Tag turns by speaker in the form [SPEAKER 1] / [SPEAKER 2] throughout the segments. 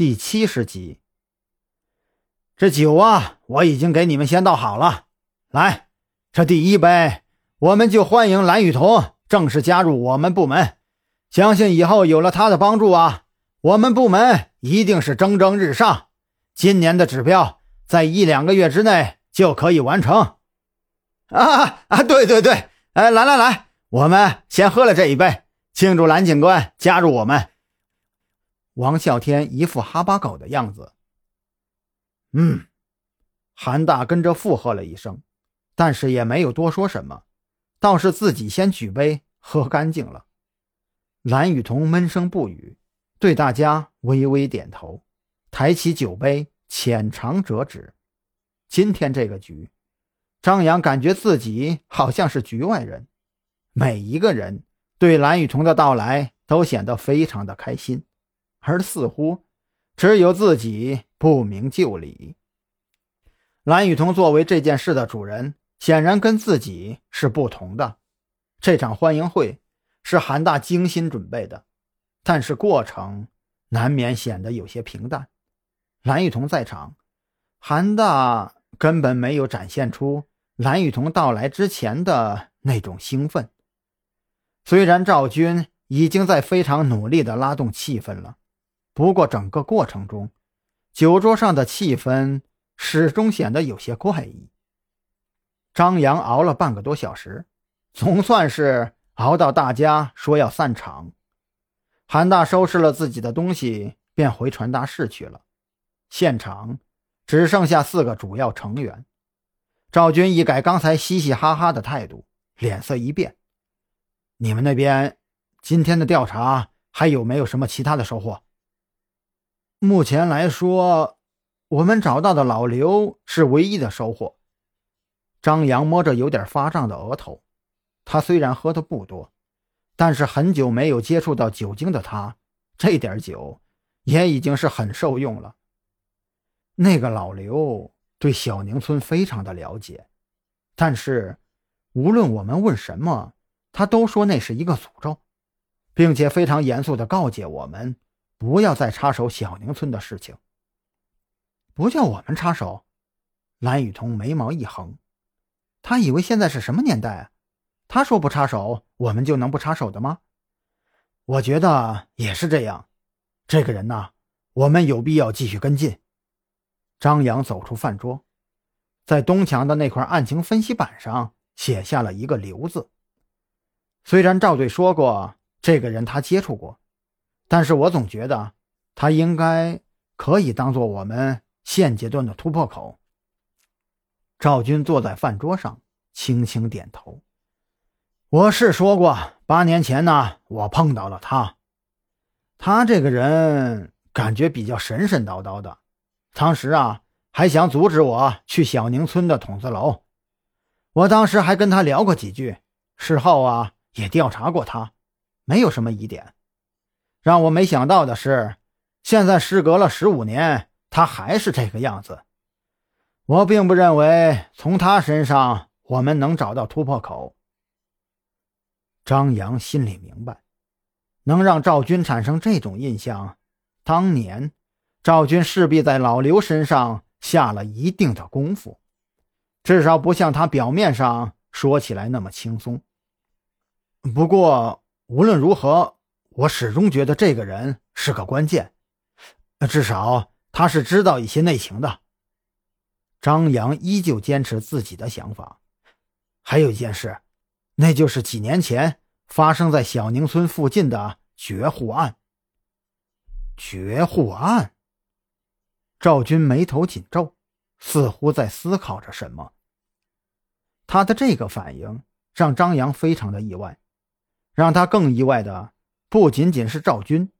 [SPEAKER 1] 第七十集。这酒啊，我已经给你们先倒好了。来，这第一杯，我们就欢迎蓝雨桐正式加入我们部门。相信以后有了他的帮助啊，我们部门一定是蒸蒸日上。今年的指标，在一两个月之内就可以完成。啊啊，对对对，哎，来来来，我们先喝了这一杯，庆祝蓝警官加入我们。王啸天一副哈巴狗的样子。嗯，韩大跟着附和了一声，但是也没有多说什么，倒是自己先举杯喝干净了。蓝雨桐闷声不语，对大家微微点头，抬起酒杯浅尝辄止。今天这个局，张扬感觉自己好像是局外人，每一个人对蓝雨桐的到来都显得非常的开心，而似乎只有自己。不明就里。蓝雨桐作为这件事的主人，显然跟自己是不同的。这场欢迎会是韩大精心准备的，但是过程难免显得有些平淡。蓝雨桐在场，韩大根本没有展现出蓝雨桐到来之前的那种兴奋。虽然赵军已经在非常努力地拉动气氛了，不过整个过程中。酒桌上的气氛始终显得有些怪异。张扬熬了半个多小时，总算是熬到大家说要散场。韩大收拾了自己的东西，便回传达室去了。现场只剩下四个主要成员。赵军一改刚才嘻嘻哈哈的态度，脸色一变：“你们那边今天的调查还有没有什么其他的收获？”目前来说，我们找到的老刘是唯一的收获。张扬摸着有点发胀的额头，他虽然喝的不多，但是很久没有接触到酒精的他，这点酒也已经是很受用了。那个老刘对小宁村非常的了解，但是无论我们问什么，他都说那是一个诅咒，并且非常严肃的告诫我们。不要再插手小宁村的事情。不叫我们插手，蓝雨桐眉毛一横，他以为现在是什么年代啊？他说不插手，我们就能不插手的吗？我觉得也是这样。这个人呐，我们有必要继续跟进。张扬走出饭桌，在东墙的那块案情分析板上写下了一个“刘”字。虽然赵队说过，这个人他接触过。但是我总觉得他应该可以当做我们现阶段的突破口。赵军坐在饭桌上，轻轻点头。我是说过，八年前呢，我碰到了他。他这个人感觉比较神神叨叨的，当时啊，还想阻止我去小宁村的筒子楼。我当时还跟他聊过几句，事后啊，也调查过他，没有什么疑点。让我没想到的是，现在时隔了十五年，他还是这个样子。我并不认为从他身上我们能找到突破口。张扬心里明白，能让赵军产生这种印象，当年赵军势必在老刘身上下了一定的功夫，至少不像他表面上说起来那么轻松。不过无论如何。我始终觉得这个人是个关键，至少他是知道一些内情的。张扬依旧坚持自己的想法。还有一件事，那就是几年前发生在小宁村附近的绝户案。绝户案。赵军眉头紧皱，似乎在思考着什么。他的这个反应让张扬非常的意外，让他更意外的。不仅仅是赵军，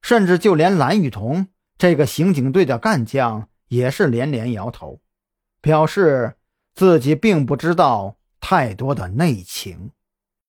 [SPEAKER 1] 甚至就连蓝雨桐这个刑警队的干将也是连连摇头，表示自己并不知道太多的内情。